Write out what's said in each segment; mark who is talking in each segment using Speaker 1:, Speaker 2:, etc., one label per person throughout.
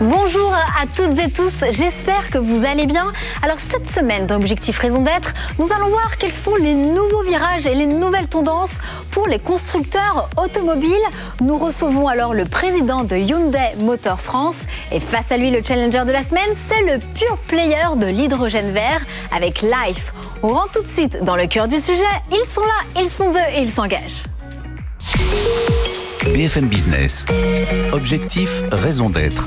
Speaker 1: Bonjour à toutes et tous, j'espère que vous allez bien. Alors cette semaine dans Objectif Raison d'être, nous allons voir quels sont les nouveaux virages et les nouvelles tendances pour les constructeurs automobiles. Nous recevons alors le président de Hyundai Motor France et face à lui le challenger de la semaine, c'est le pure player de l'hydrogène vert avec Life. On rentre tout de suite dans le cœur du sujet. Ils sont là, ils sont deux et ils s'engagent.
Speaker 2: BFM Business. Objectif, raison d'être.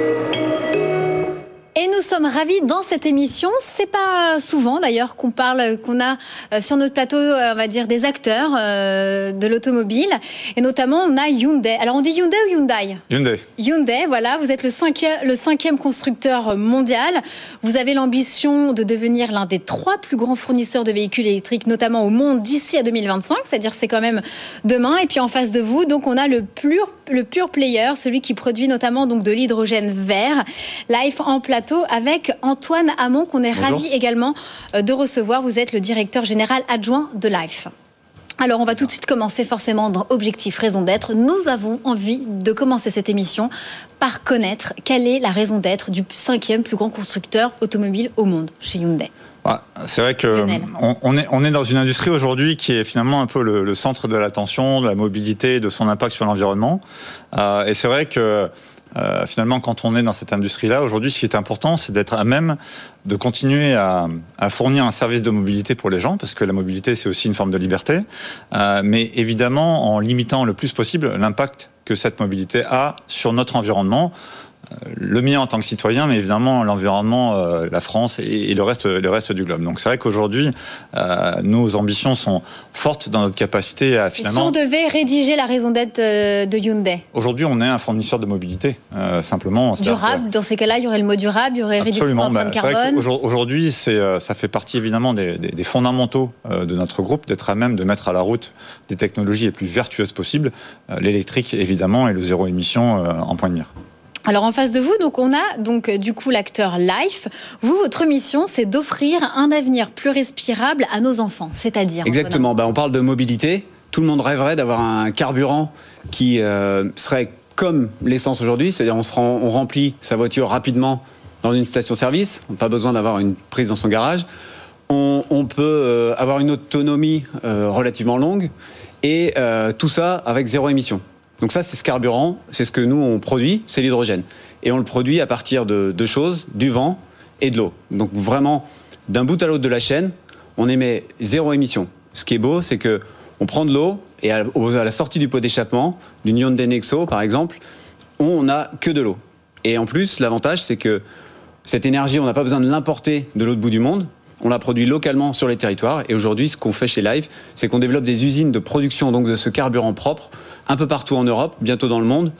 Speaker 1: Sommes ravis dans cette émission. C'est pas souvent d'ailleurs qu'on parle, qu'on a euh, sur notre plateau, euh, on va dire, des acteurs euh, de l'automobile. Et notamment, on a Hyundai. Alors, on dit Hyundai ou Hyundai?
Speaker 3: Hyundai.
Speaker 1: Hyundai, voilà. Vous êtes le cinquième, le cinquième constructeur mondial. Vous avez l'ambition de devenir l'un des trois plus grands fournisseurs de véhicules électriques, notamment au monde, d'ici à 2025. C'est-à-dire, c'est quand même demain. Et puis, en face de vous, donc, on a le pur, le pur player, celui qui produit notamment donc de l'hydrogène vert. Life en plateau avec Antoine Hamon, qu'on est ravi également euh, de recevoir. Vous êtes le directeur général adjoint de Life. Alors, on va tout de suite commencer forcément dans Objectif Raison d'être. Nous avons envie de commencer cette émission par connaître quelle est la raison d'être du cinquième plus grand constructeur automobile au monde, chez Hyundai.
Speaker 3: c'est vrai que on, est, on est dans une industrie aujourd'hui qui est finalement un peu le, centre de l'attention, de la mobilité, de son impact sur l'environnement. Euh, et c'est vrai que euh, finalement, quand on est dans cette industrie-là, aujourd'hui, ce qui est important, c'est d'être à même de continuer à, à, fournir un service de mobilité pour les gens, parce que la mobilité, c'est aussi une forme de liberté, euh, mais évidemment en limitant le plus possible l'impact que cette mobilité a sur notre environnement, le mien en tant que citoyen, mais évidemment l'environnement, euh, la France et, le reste, le reste du globe. Donc c'est vrai qu'aujourd'hui, euh, nos ambitions sont fortes dans notre capacité à finalement.
Speaker 1: si on devait rédiger la raison d'être euh, de Hyundai
Speaker 3: Aujourd'hui, on est un fournisseur de mobilité, simplement.
Speaker 1: Durable. Dans ces cas-là, il y aurait le mot durable, il y aurait réduction d'empreinte bah, carbone.
Speaker 3: Aujourd'hui, c'est, ça fait partie évidemment des, des fondamentaux de notre groupe d'être à même de mettre à la route des technologies les plus vertueuses possibles, l'électrique évidemment et le zéro émission en point de mire.
Speaker 1: Alors en face de vous, donc on a donc euh, du coup l'acteur Life. Vous, votre mission, c'est d'offrir un avenir plus respirable à nos enfants, c'est-à-dire
Speaker 4: exactement. Bah, on parle de mobilité. Tout le monde rêverait d'avoir un carburant qui euh, serait comme l'essence aujourd'hui, c'est-à-dire on, on remplit sa voiture rapidement dans une station-service. On n'a pas besoin d'avoir une prise dans son garage. On, peut euh, avoir une autonomie relativement longue et tout ça avec zéro émission. Donc ça, c'est ce carburant, c'est ce que nous, on produit, c'est l'hydrogène. Et on le produit à partir de deux choses, du vent et de l'eau. Donc vraiment, d'un bout à l'autre de la chaîne, on émet zéro émission. Ce qui est beau, c'est que on prend de l'eau et à la sortie du pot d'échappement, d'une Hyundai Nexo par exemple, on n'a que de l'eau. Et en plus, l'avantage, c'est que cette énergie, on n'a pas besoin de l'importer de l'autre bout du monde. On la produit localement sur les territoires. Et aujourd'hui, ce qu'on fait chez Live, c'est qu'on développe des usines de production de ce carburant propre un peu partout en Europe, bientôt dans le monde.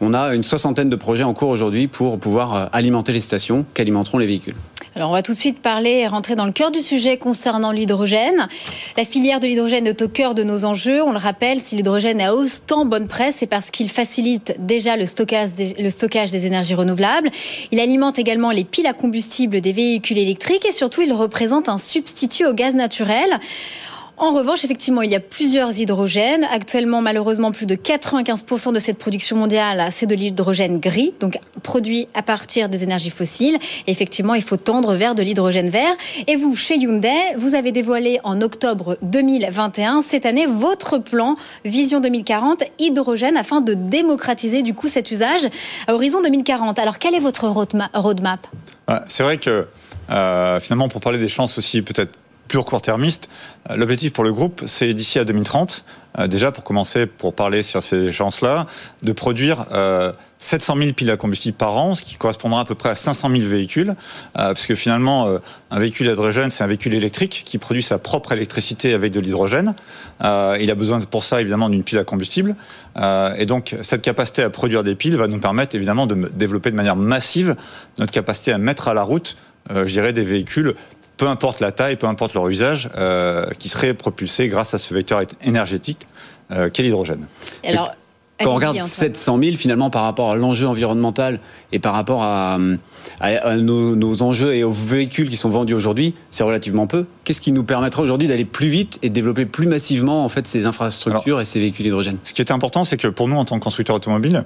Speaker 4: On a une soixantaine de projets en cours aujourd'hui pour pouvoir euh, alimenter les stations qu'alimenteront les véhicules.
Speaker 1: Alors on va tout de suite parler et rentrer dans le cœur du sujet concernant l'hydrogène. La filière de l'hydrogène est au cœur de nos enjeux. On le rappelle, si l'hydrogène a autant bonne presse, c'est parce qu'il facilite déjà le stockage, des, le stockage des énergies renouvelables. Il alimente également les piles à combustible des véhicules électriques et surtout il représente un substitut au gaz naturel. En revanche, effectivement, il y a plusieurs hydrogènes. Actuellement, malheureusement, plus de 95% de cette production mondiale, c'est de l'hydrogène gris, donc produit à partir des énergies fossiles. Effectivement, il faut tendre vers de l'hydrogène vert. Et vous, chez Hyundai, vous avez dévoilé en octobre 2021, cette année, votre plan Vision 2040 hydrogène afin de démocratiser du coup cet usage à horizon 2040. Alors, quel est votre roadmap?
Speaker 3: C'est vrai que euh, finalement, pour parler des chances aussi peut-être plus court-termiste. Euh, l'objectif pour le groupe, c'est d'ici à 2030, euh, déjà pour commencer, pour parler sur ces chances-là, de produire 700 euh, 000 piles à combustible par an, ce qui correspondra à peu près à 500 000 véhicules, parce que finalement, un véhicule hydrogène, c'est un véhicule électrique qui produit sa propre électricité avec de l'hydrogène. il a besoin pour ça, évidemment, d'une pile à combustible. et donc, cette capacité à produire des piles va nous permettre, évidemment, de développer de manière massive notre capacité à mettre à la route, je dirais, des véhicules peu importe la taille, peu importe leur usage, euh, qui serait propulsé grâce à ce vecteur énergétique euh, qu'est l'hydrogène.
Speaker 1: Alors,
Speaker 4: Quand on regarde 700 000, finalement, par rapport à l'enjeu environnemental et par rapport à, nos, enjeux et aux véhicules qui sont vendus aujourd'hui, c'est relativement peu. Qu'est-ce qui nous permettrait aujourd'hui d'aller plus vite et de développer plus massivement en fait ces infrastructures et ces véhicules hydrogène
Speaker 3: Ce qui est important, c'est que pour nous, en tant que constructeur automobile,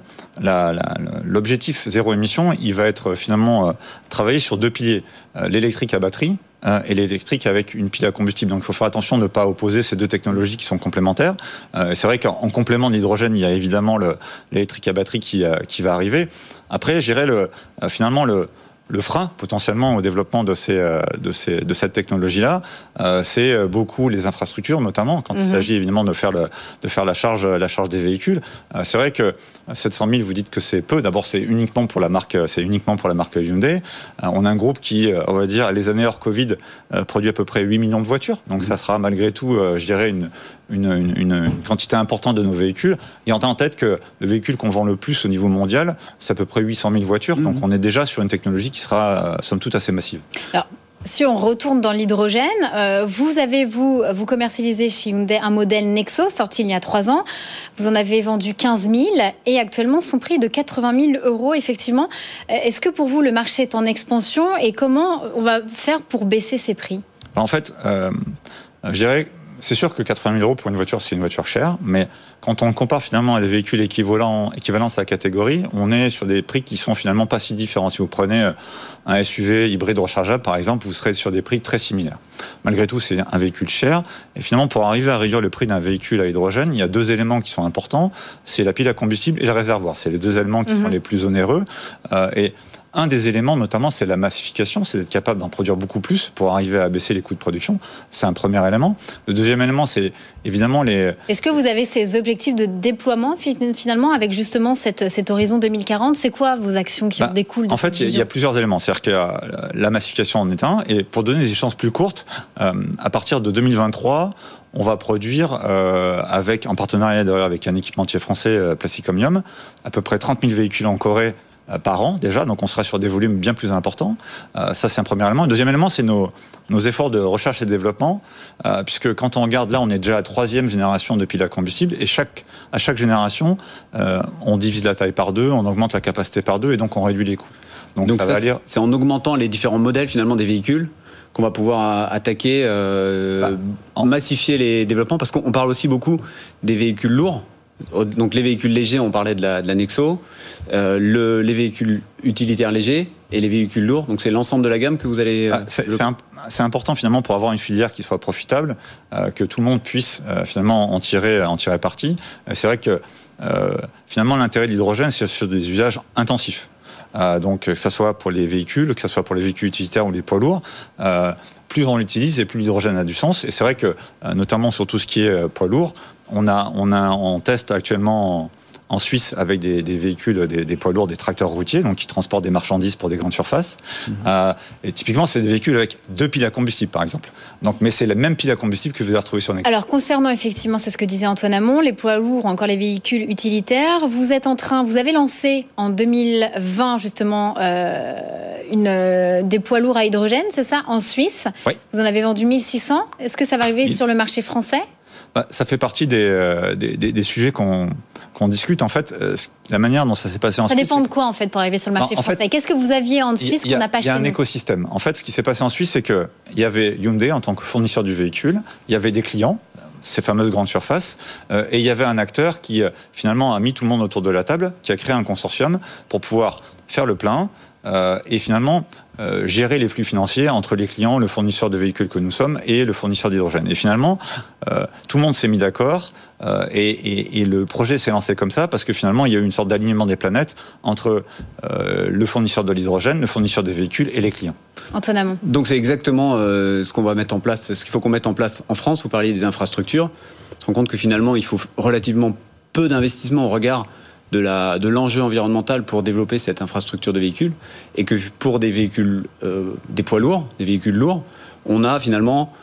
Speaker 3: l'objectif zéro émission, il va être finalement euh, travailler sur deux piliers euh, l'électrique à batterie euh, et l'électrique avec une pile à combustible. Donc il faut faire attention de ne pas opposer ces deux technologies qui sont complémentaires. Euh, c'est vrai qu'en complément de l'hydrogène, il y a évidemment l'électrique à batterie qui, qui va arriver. Après, je le, finalement le, le frein potentiellement au développement de, ces, euh, de, ces, de cette technologie-là, euh, c'est euh, beaucoup les infrastructures, notamment quand il mhm. s'agit évidemment de faire, le, de faire la, charge, la charge des véhicules. c'est vrai que 700 000, vous dites que c'est peu. D'abord, c'est uniquement pour la marque, c'est uniquement pour la marque Hyundai. on a un groupe qui, on va dire, les années hors Covid, produit à peu près 8 millions de voitures. Donc, mhm. ça sera malgré tout, je dirais, une, une, une, quantité importante de nos véhicules. Et on a en tête que le véhicule qu'on vend le plus au niveau mondial, c'est à peu près 800 000 voitures. Donc, mhm. on est déjà sur une technologie qui sera, euh, somme toute, assez massive.
Speaker 1: Alors, si on retourne dans l'hydrogène, euh, vous avez, vous, vous commercialisez chez Hyundai un modèle Nexo sorti il y a trois ans. Vous en avez vendu 15 000 et actuellement son prix est de 80 000 euros, effectivement. Euh, est-ce que pour vous, le marché est en expansion et comment on va faire pour baisser ces prix?
Speaker 3: En fait, je dirais c'est sûr que 80 000 euros pour une voiture, c'est une voiture chère, mais quand on compare finalement à des véhicules équivalents, équivalents à sa catégorie, on est sur des prix qui sont finalement pas si différents. Si vous prenez euh, un SUV hybride rechargeable, par exemple, vous serez sur des prix très similaires. Malgré tout, c'est un véhicule cher. Et finalement, pour arriver à réduire le prix d'un véhicule à hydrogène, il y a deux éléments qui sont importants. C'est la pile à combustible et le réservoir. C'est les deux éléments qui sont mhm. les plus onéreux. Euh, et un des éléments, notamment, c'est la massification, c'est d'être capable d'en produire beaucoup plus pour arriver à baisser les coûts de production. C'est un premier élément. Le deuxième élément, c'est évidemment les.
Speaker 1: Est-ce que vous avez ces objectifs de déploiement finalement avec justement cette, cet horizon 2040 C'est quoi vos actions qui en bah, découlent de
Speaker 3: En fait, il y, a plusieurs éléments. C'est-à-dire que la massification en est un. Et pour donner des échéances plus courtes, euh, à partir de 2023, on va produire, euh, avec, en partenariat d'ailleurs avec un équipementier français, euh, Plasticomium, à peu près 30 000 véhicules en Corée euh, par an déjà, donc on sera sur des volumes bien plus importants. Euh, ça, c'est un premier élément. Le deuxième élément, c'est nos, nos efforts de recherche et développement, euh, puisque quand on regarde là, on est déjà à la troisième génération de piles à combustible, et chaque, à chaque génération, on divise la taille par deux, on augmente la capacité par deux, et donc on réduit les coûts.
Speaker 4: Donc, ça, c'est en augmentant les différents modèles finalement des véhicules qu'on va pouvoir attaquer, bah, massifier les développements, parce qu'on parle aussi beaucoup des véhicules lourds. Donc les véhicules légers, on parlait de la, de la Nexo, euh, le, les véhicules utilitaires légers et les véhicules lourds. Donc c'est l'ensemble de la gamme que vous allez.
Speaker 3: Ah, c'est important finalement pour avoir une filière qui soit profitable, euh, que tout le monde puisse euh, finalement en tirer, en tirer parti. c'est vrai que finalement l'intérêt de l'hydrogène, c'est sur des usages intensifs. donc que ce soit pour les véhicules, que ce soit pour les véhicules utilitaires ou les poids lourds plus on l'utilise et plus l'hydrogène a du sens. Et c'est vrai que, notamment sur tout ce qui est poids lourd, on a, on a, teste actuellement en Suisse avec des, véhicules, des, poids lourds, des tracteurs routiers, donc qui transportent des marchandises pour des grandes surfaces. Mhm. Euh, et typiquement, c'est des véhicules avec deux piles à combustible, par exemple. Donc, mais c'est la même pile à combustible que vous allez retrouver sur Nexo.
Speaker 1: Alors, concernant effectivement, c'est ce que disait Antoine Hamon, les poids lourds, encore les véhicules utilitaires, vous êtes en train, vous avez lancé en 2020 justement euh, une, euh, des poids lourds à hydrogène, c'est ça, en Suisse?
Speaker 3: Oui.
Speaker 1: Vous en avez vendu 1600. Est-ce que ça va arriver sur le marché français?
Speaker 3: Bah, ça fait partie des, euh, des, des, sujets qu'on discute. En fait, euh, la manière dont ça s'est passé en
Speaker 1: Suisse.
Speaker 3: Ça
Speaker 1: dépend de quoi, en fait, pour arriver sur le marché français Qu'est-ce que vous aviez en Suisse qu'on n'a pas chez
Speaker 3: Il y a un écosystème. En fait, ce qui s'est passé en Suisse, c'est qu'il y avait Hyundai en tant que fournisseur du véhicule, il y avait des clients, ces fameuses grandes surfaces. Euh, et il y avait un acteur qui, finalement, a mis tout le monde autour de la table, qui a créé un consortium pour pouvoir faire le plein, euh, et finalement euh, gérer les flux financiers entre les clients, le fournisseur de véhicules que nous sommes et le fournisseur d'hydrogène. Et finalement, euh, tout le monde s'est mis d'accord. Et, et, le projet s'est lancé comme ça parce que finalement il y a eu une sorte d'alignement des planètes entre le fournisseur de l'hydrogène, le fournisseur des véhicules et les clients.
Speaker 1: Antoine Hamon.
Speaker 4: Donc c'est exactement ce qu'on va mettre en place, ce qu'il faut qu'on mette en place en France. Vous parliez des infrastructures. On se rend compte que finalement il faut relativement peu d'investissement au regard de l'enjeu environnemental pour développer cette infrastructure de véhicules et que pour des véhicules, euh, des poids lourds, des véhicules lourds, on a finalement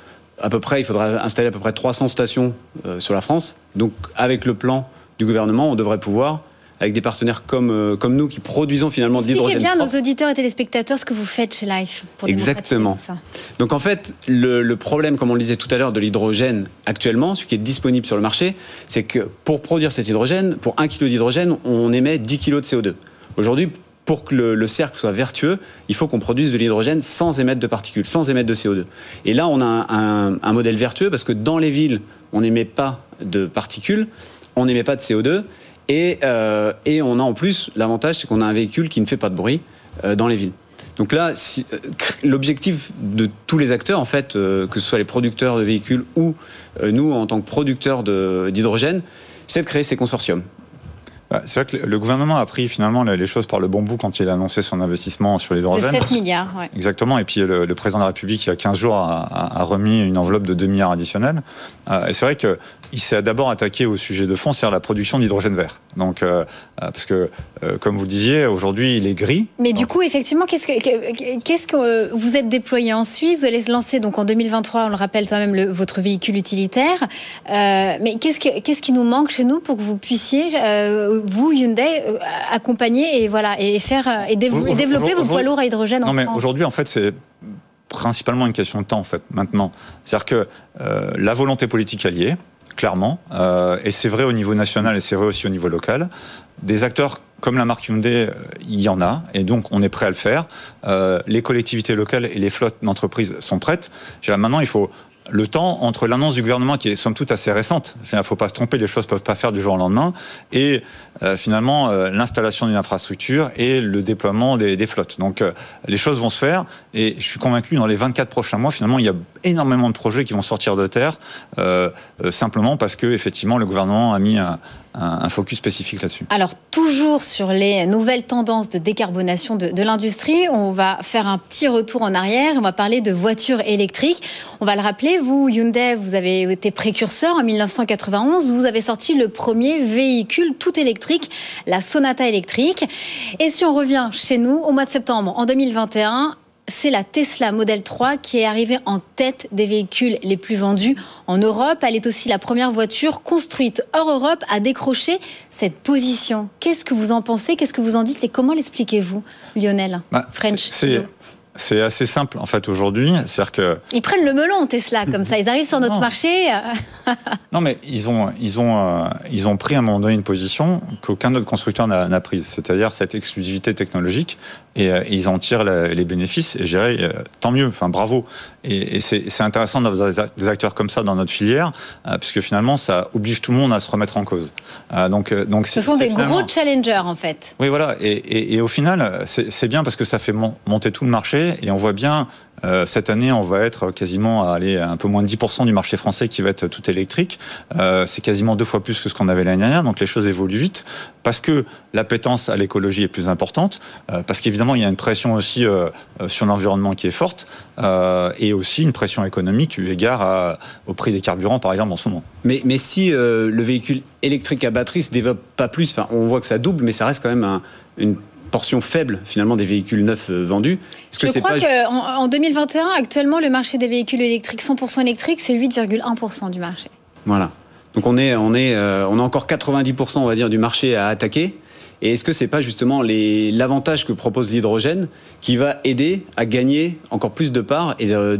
Speaker 4: à peu près, il faudra installer à peu près 300 stations euh, sur la France. Donc avec le plan du gouvernement, on devrait pouvoir avec des partenaires comme, comme nous qui produisons finalement de l'hydrogène.
Speaker 1: bien nos auditeurs et téléspectateurs ce que vous faites chez Life
Speaker 4: pour Exactement. Tout ça. Donc en fait, le, le, problème, comme on le disait tout à l'heure, de l'hydrogène actuellement, ce qui est disponible sur le marché, c'est que pour produire cet hydrogène, pour un kilo d'hydrogène, on émet 10 kg de CO2. Aujourd'hui, pour que le, cercle soit vertueux, il faut qu'on produise de l'hydrogène sans émettre de particules, sans émettre de CO2. Et là, on a un, modèle vertueux parce que dans les villes, on n'émet pas de particules, on n'émet pas de CO2, euh, et, on a en plus l'avantage, c'est qu'on a un véhicule qui ne fait pas de bruit euh, dans les villes. Donc là, euh, l'objectif de tous les acteurs, en fait, que ce soit les producteurs de véhicules ou nous en tant que producteurs d'hydrogène, c'est de créer ces consortiums.
Speaker 3: Bah, c'est vrai que le gouvernement a pris finalement les choses par le bon bout quand il a annoncé son investissement sur l'hydrogène.
Speaker 1: De 7 milliards, ouais.
Speaker 3: Exactement. Et puis le, président de la République, il y a 15 jours, a, a remis une enveloppe de 2 milliards additionnels. Euh, et c'est vrai que il s'est d'abord attaqué au sujet de fond, c'est-à-dire la production d'hydrogène vert. Donc, euh, euh, parce que, euh, comme vous disiez, aujourd'hui, il est gris.
Speaker 1: Mais du coup, effectivement, qu'est-ce que, qu'est-ce que vous êtes déployé en Suisse? Vous allez se lancer donc en 2023, on le rappelle quand même, le, votre véhicule utilitaire. mais qu'est-ce, que, qu'est-ce qui nous manque chez nous pour que vous puissiez, vous, Hyundai, accompagner et, voilà, et, faire, et, développer vos poids lourds à hydrogène
Speaker 3: en
Speaker 1: non,
Speaker 3: mais aujourd'hui, en fait, c'est principalement une question de temps, en fait, maintenant. C'est-à-dire que la volonté politique alliée, clairement. Euh, et c'est vrai au niveau national et c'est vrai aussi au niveau local. Des acteurs comme la marque Hyundai, il y en a, et donc on est prêt à le faire. Euh, les collectivités locales et les flottes d'entreprises sont prêtes. Maintenant, il faut le temps entre l'annonce du gouvernement, qui est somme toute assez récente, il ne faut pas se tromper, les choses ne peuvent pas faire du jour au lendemain, et euh, finalement euh, l'installation d'une infrastructure et le déploiement des, flottes. Donc euh, les choses vont se faire, et je suis convaincu, dans les 24 prochains mois, finalement, il y a énormément de projets qui vont sortir de terre, simplement parce que effectivement le gouvernement a mis un, un, focus spécifique là-dessus.
Speaker 1: Alors, toujours sur les nouvelles tendances de décarbonation de, l'industrie, on va faire un petit retour en arrière. On va parler de voitures électriques. On va le rappeler, vous, Hyundai, vous avez été précurseur en 1991. Vous avez sorti le premier véhicule tout électrique, la Sonata électrique. Et si on revient chez nous, au mois de septembre, en 2021, c'est la Tesla Model 3 qui est arrivée en tête des véhicules les plus vendus en Europe. Elle est aussi la première voiture construite hors Europe à décrocher cette position. Qu'est-ce que vous en pensez? Qu'est-ce que vous en dites Et comment l'expliquez-vous, Lionel
Speaker 3: bah, French c'est assez simple en fait aujourd'hui, c'est-à-dire que
Speaker 1: ils prennent le melon Tesla comme ça, ils arrivent sur notre marché.
Speaker 3: non mais ils ont ils ont euh, ils ont pris à un moment donné une position qu'aucun autre constructeur n'a prise, c'est-à-dire cette exclusivité technologique et, euh, ils en tirent les bénéfices et je dirais euh, tant mieux, enfin bravo. Et, c'est intéressant d'avoir des acteurs comme ça dans notre filière puisque finalement ça oblige tout le monde à se remettre en cause.
Speaker 1: donc donc ce sont des gros challengers en fait.
Speaker 3: Oui voilà et, et au final c'est bien parce que ça fait monter tout le marché et on voit bien euh, cette année, on va être quasiment à aller un peu moins de 10% du marché français qui va être tout électrique. Euh, c'est quasiment deux fois plus que ce qu'on avait l'année dernière, donc les choses évoluent vite parce que l'appétence à l'écologie est plus importante, euh, parce qu'évidemment il y a une pression aussi sur l'environnement qui est forte et aussi une pression économique eu égard au prix des carburants par exemple en ce moment.
Speaker 4: Mais, mais si le véhicule électrique à batterie se développe pas plus, on voit que ça double, mais ça reste quand même un, une portion faible finalement des véhicules neufs euh, vendus.
Speaker 1: Je que crois qu'en en 2021, actuellement, le marché des véhicules électriques 100% électriques, c'est 8,1% du marché.
Speaker 4: Voilà. Donc on est, on est, euh, on a encore 90% on va dire du marché à attaquer. Et est-ce que c'est pas justement l'avantage que propose l'hydrogène qui va aider à gagner encore plus de parts et de,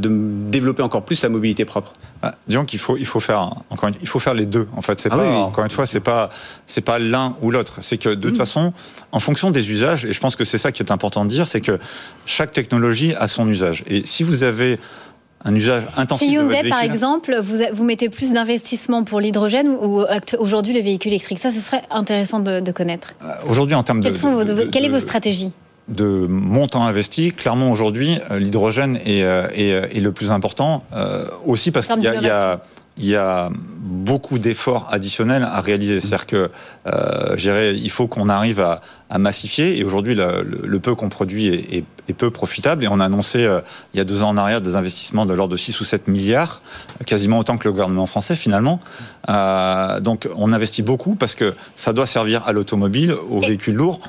Speaker 4: développer encore plus sa mobilité propre?
Speaker 3: Bah, Disons qu'il faut, il faut faire encore, il faut faire les deux. En fait, c'est ah pas encore une fois, c'est pas, c'est pas l'un ou l'autre. C'est que de toute mmh. façon, en fonction des usages, et je pense que c'est ça qui est important de dire, c'est que chaque technologie a son usage. Et si vous avez un usage intensif.
Speaker 1: Chez Hyundai, par exemple, vous, vous mettez plus d'investissement pour l'hydrogène ou aujourd'hui le véhicule électrique Ça, ce serait intéressant de, connaître.
Speaker 3: Euh, aujourd'hui, en termes de,
Speaker 1: sont Quelle est votre stratégie?
Speaker 3: de montant investi, clairement aujourd'hui, euh, l'hydrogène est, euh, est, le plus important, aussi parce qu'il y, a il y a beaucoup d'efforts additionnels à réaliser. C'est-à-dire que, euh, il faut qu'on arrive à, massifier. Et aujourd'hui, le, peu qu'on produit est, peu profitable. Et on a annoncé, euh, il y a deux ans en arrière, des investissements de l'ordre de 6 ou 7 milliards, quasiment autant que le gouvernement français, finalement. Euh, donc, on investit beaucoup parce que ça doit servir à l'automobile, aux véhicules lourds,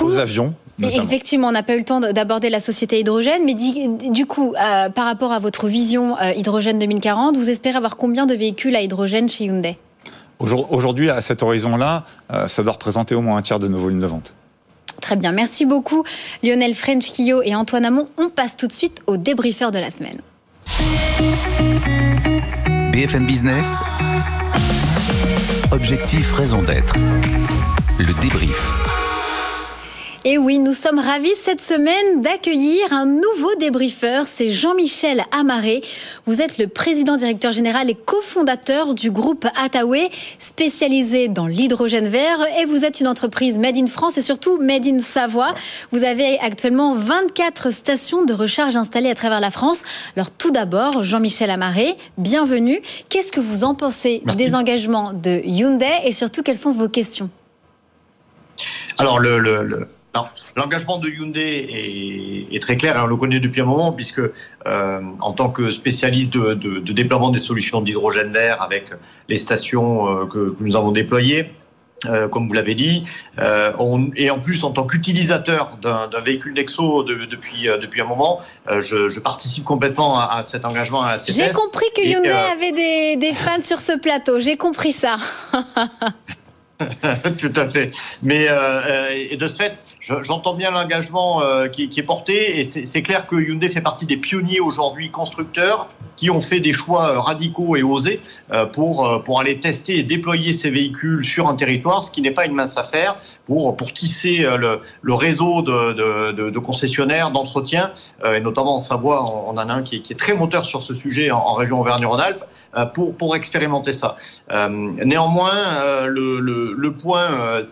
Speaker 3: aux avions.
Speaker 1: Effectivement, on n'a pas eu le temps d'aborder la société hydrogène, mais du coup, euh, par rapport à votre vision euh, hydrogène 2040, vous espérez avoir combien de véhicules à hydrogène chez Hyundai?
Speaker 3: Aujourd'hui, à cet horizon-là, ça doit représenter au moins un tiers de nos volumes de vente.
Speaker 1: Très bien, merci beaucoup Lionel French-Quillot et Antoine Amont. On passe tout de suite au débriefeur de la semaine.
Speaker 2: BFM Business. Objectif, raison d'être. Le débrief.
Speaker 1: Et oui, nous sommes ravis cette semaine d'accueillir un nouveau débriefeur. C'est Jean-Michel Amaré. Vous êtes le président directeur général et cofondateur du groupe Attaway, spécialisé dans l'hydrogène vert. Et vous êtes une entreprise made in France et surtout made in Savoie. Vous avez actuellement 24 stations de recharge installées à travers la France. Alors tout d'abord, Jean-Michel Amaré, bienvenue. Qu'est-ce que vous en pensez des engagements de Hyundai et surtout quelles sont vos questions?
Speaker 5: Alors, le, le, L'engagement de Hyundai est, très clair et on le connaît depuis un moment puisque euh, en tant que spécialiste de, déploiement des solutions d'hydrogène vert avec les stations euh, que, nous avons déployées, euh, comme vous l'avez dit, et en plus en tant qu'utilisateur d'un véhicule Nexo depuis, depuis un moment, je, participe complètement à, cet engagement.
Speaker 1: J'ai compris que Hyundai avait des, des fans sur ce plateau, j'ai compris ça.
Speaker 5: Tout à fait. Mais et de ce fait, J'entends bien l'engagement euh, qui, est porté et c'est clair que Hyundai fait partie des pionniers aujourd'hui constructeurs qui ont fait des choix euh, radicaux et osés euh, pour, pour aller tester et déployer ces véhicules sur un territoire, ce qui n'est pas une mince affaire, pour, pour tisser le, le réseau de, de, de concessionnaires, d'entretien, et notamment en Savoie, on en a un qui est, qui est très moteur sur ce sujet en, région Auvergne-Rhône-Alpes. Pour, pour expérimenter ça. néanmoins, le, le, le point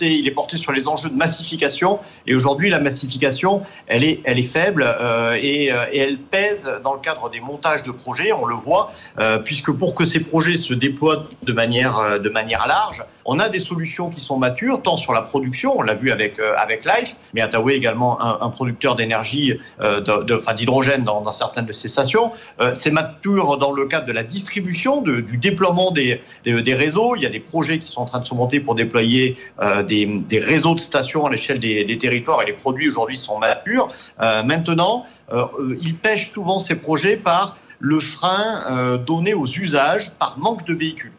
Speaker 5: il est porté sur les enjeux de massification. Et aujourd'hui, la massification, elle est, elle est faible euh, et, euh, et, elle pèse dans le cadre des montages de projets, on le voit, euh, puisque pour que ces projets se déploient de manière, de manière large, on a des solutions qui sont matures, tant sur la production, on l'a vu avec, avec Life, mais Attaway également un, producteur d'énergie, enfin d'hydrogène dans, certaines de ces stations. C'est mature dans le cadre de la distribution, du déploiement des, des, réseaux. Il y a des projets qui sont en train de se monter pour déployer des, des, réseaux de stations à l'échelle des, territoires et les produits aujourd'hui sont matures. Euh, maintenant, euh, ils pêchent souvent ces projets par le frein euh, donné aux usages par manque de véhicules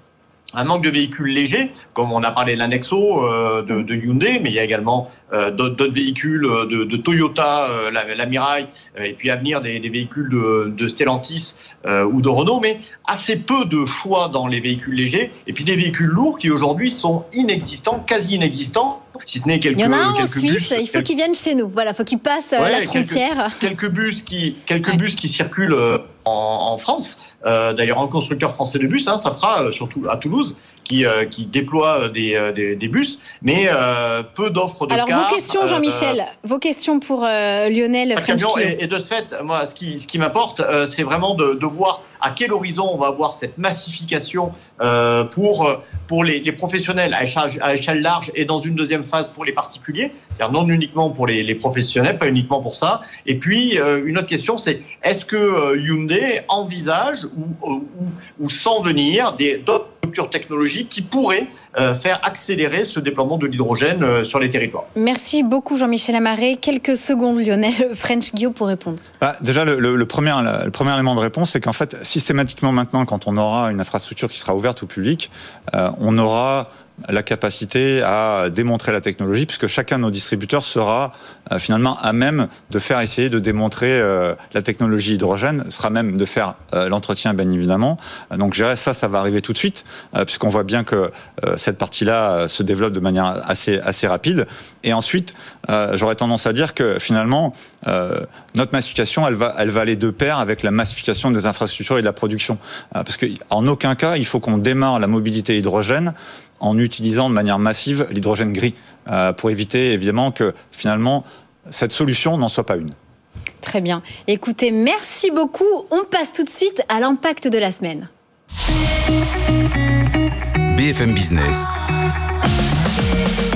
Speaker 5: un manque de véhicules légers, comme on a parlé de l'Anexo de, de, Hyundai, mais il y a également euh, d'autres véhicules euh, de, Toyota, euh, la, Mirai, et puis à venir des, véhicules de, Stellantis ou de Renault, mais assez peu de choix dans les véhicules légers, et puis des véhicules lourds qui aujourd'hui sont inexistants, quasi inexistants, si ce n'est quelques.
Speaker 1: Il y en a un en Suisse, il faut qu'ils viennent chez nous. Voilà, il faut qu'ils passent la frontière.
Speaker 5: Quelques, bus qui, quelques bus qui circulent en, France. D'ailleurs, un constructeur français de bus, hein, ça fera surtout à Toulouse, qui, qui déploie des, des, bus, mais peu d'offres de
Speaker 1: vos questions, euh, Jean-Michel, vos questions pour euh, Lionel
Speaker 5: et, et, de ce fait, moi, ce qui, ce qui m'apporte, euh, c'est vraiment de, de, voir à quel horizon on va avoir cette massification euh, pour, pour les, professionnels à échelle, large et dans une deuxième phase pour les particuliers, c'est-à-dire non uniquement pour les, les, professionnels, pas uniquement pour ça. Et puis, euh, une autre question, c'est est-ce que euh, Hyundai envisage ou, ou, ou sans venir d'autres structures technologiques qui pourraient euh, faire accélérer ce déploiement de l'hydrogène euh, sur les territoires?
Speaker 1: Merci beaucoup Jean-Michel Amaré. Quelques secondes Lionel French Guillaume pour répondre.
Speaker 3: Bah, déjà, le, le, premier, le premier élément de réponse, c'est qu'en fait, systématiquement maintenant, quand on aura une infrastructure qui sera ouverte au public, euh, on aura la capacité à démontrer la technologie, puisque chacun de nos distributeurs sera euh, finalement à même de faire essayer de démontrer euh, la technologie hydrogène, sera même de faire euh, l'entretien, bien évidemment. Donc, je dirais ça, ça va arriver tout de suite, puisqu'on voit bien que cette partie-là se développe de manière assez assez rapide. Et ensuite, j'aurais tendance à dire que finalement, notre massification, elle va elle va aller de pair avec la massification des infrastructures et de la production, parce qu'en aucun cas, il faut qu'on démarre la mobilité hydrogène en utilisant de manière massive l'hydrogène gris, euh, pour éviter évidemment que finalement cette solution n'en soit pas une.
Speaker 1: Très bien. Écoutez, merci beaucoup. On passe tout de suite à l'impact de la semaine.
Speaker 2: BFM Business.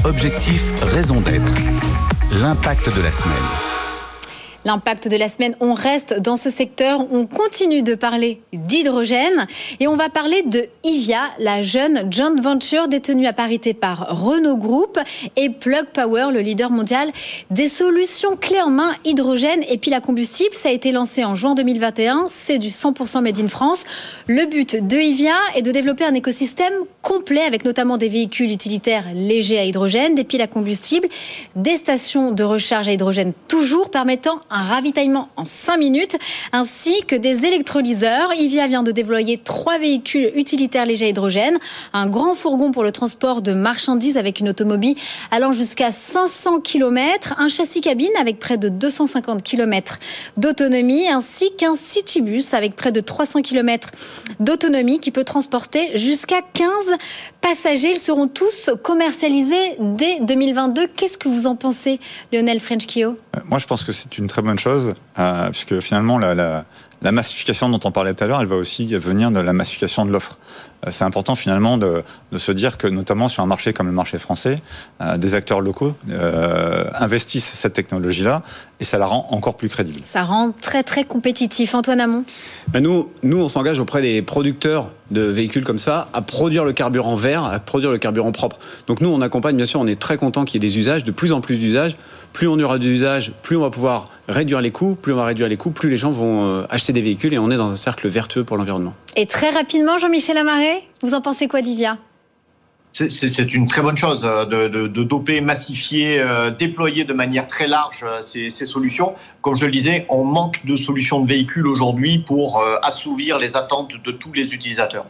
Speaker 2: Objectif, raison d'être. L'impact de la semaine.
Speaker 1: L'impact de la semaine, on reste dans ce secteur, on continue de parler d'hydrogène et on va parler de IVIA, la jeune joint venture détenue à parité par Renault Group et Plug Power, le leader mondial des solutions clés en main hydrogène et pile à combustible. Ça a été lancé en juin 2021, c'est du 100% made in France. Le but de IVIA est de développer un écosystème complet avec notamment des véhicules utilitaires légers à hydrogène, des piles à combustible, des stations de recharge à hydrogène toujours permettant un ravitaillement en 5 minutes, ainsi que des électrolyseurs. IVIA vient de déployer trois véhicules utilitaires légers à hydrogène, un grand fourgon pour le transport de marchandises avec une automobile allant jusqu'à 500 km, un châssis cabine avec près de 250 km d'autonomie, ainsi qu'un citybus avec près de 300 km d'autonomie qui peut transporter jusqu'à 15 passagers. Ils seront tous commercialisés dès 2022. Qu'est-ce que vous en pensez, Lionel Frenchkio
Speaker 3: euh, Moi, je pense que c'est une très bonne chose, euh, puisque finalement, la, la massification dont on parlait tout à l'heure, elle va aussi venir de la massification de l'offre. Euh, c'est important finalement de, se dire que notamment sur un marché comme le marché français, euh, des acteurs locaux euh, investissent cette technologie-là et ça la rend encore plus crédible.
Speaker 1: Ça rend très très compétitif. Antoine Hamon?
Speaker 4: Ben nous, nous, on s'engage auprès des producteurs de véhicules comme ça à produire le carburant vert, à produire le carburant propre. Donc nous, on accompagne, bien sûr, on est très content qu'il y ait des usages, de plus en plus d'usages. Plus on aura d'usages, plus on va pouvoir réduire les coûts. Plus on va réduire les coûts, plus les gens vont acheter des véhicules et on est dans un cercle vertueux pour l'environnement.
Speaker 1: Et très rapidement, Jean-Michel Amaré, vous en pensez quoi d'Ivia
Speaker 5: c'est une très bonne chose euh, de, doper, massifier, euh, déployer de manière très large euh, ces, ces, solutions. Comme je le disais, on manque de solutions de véhicules aujourd'hui pour assouvir les attentes de tous les utilisateurs.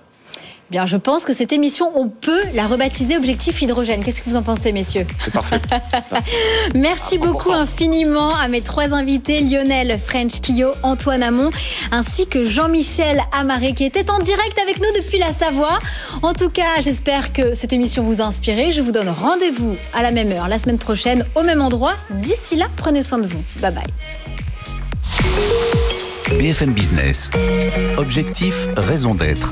Speaker 1: Bien, je pense que cette émission, on peut la rebaptiser Objectif Hydrogène. Qu'est-ce que vous en pensez, messieurs?
Speaker 3: C'est parfait.
Speaker 1: Merci beaucoup infiniment à mes trois invités, Lionel French Kyo, Antoine Hamon, ainsi que Jean-Michel Amaré, qui était en direct avec nous depuis la Savoie. En tout cas, j'espère que cette émission vous a inspiré. Je vous donne rendez-vous à la même heure la semaine prochaine, au même endroit. D'ici là, prenez soin de vous. Bye bye.
Speaker 2: BFM Business. Objectif, raison d'être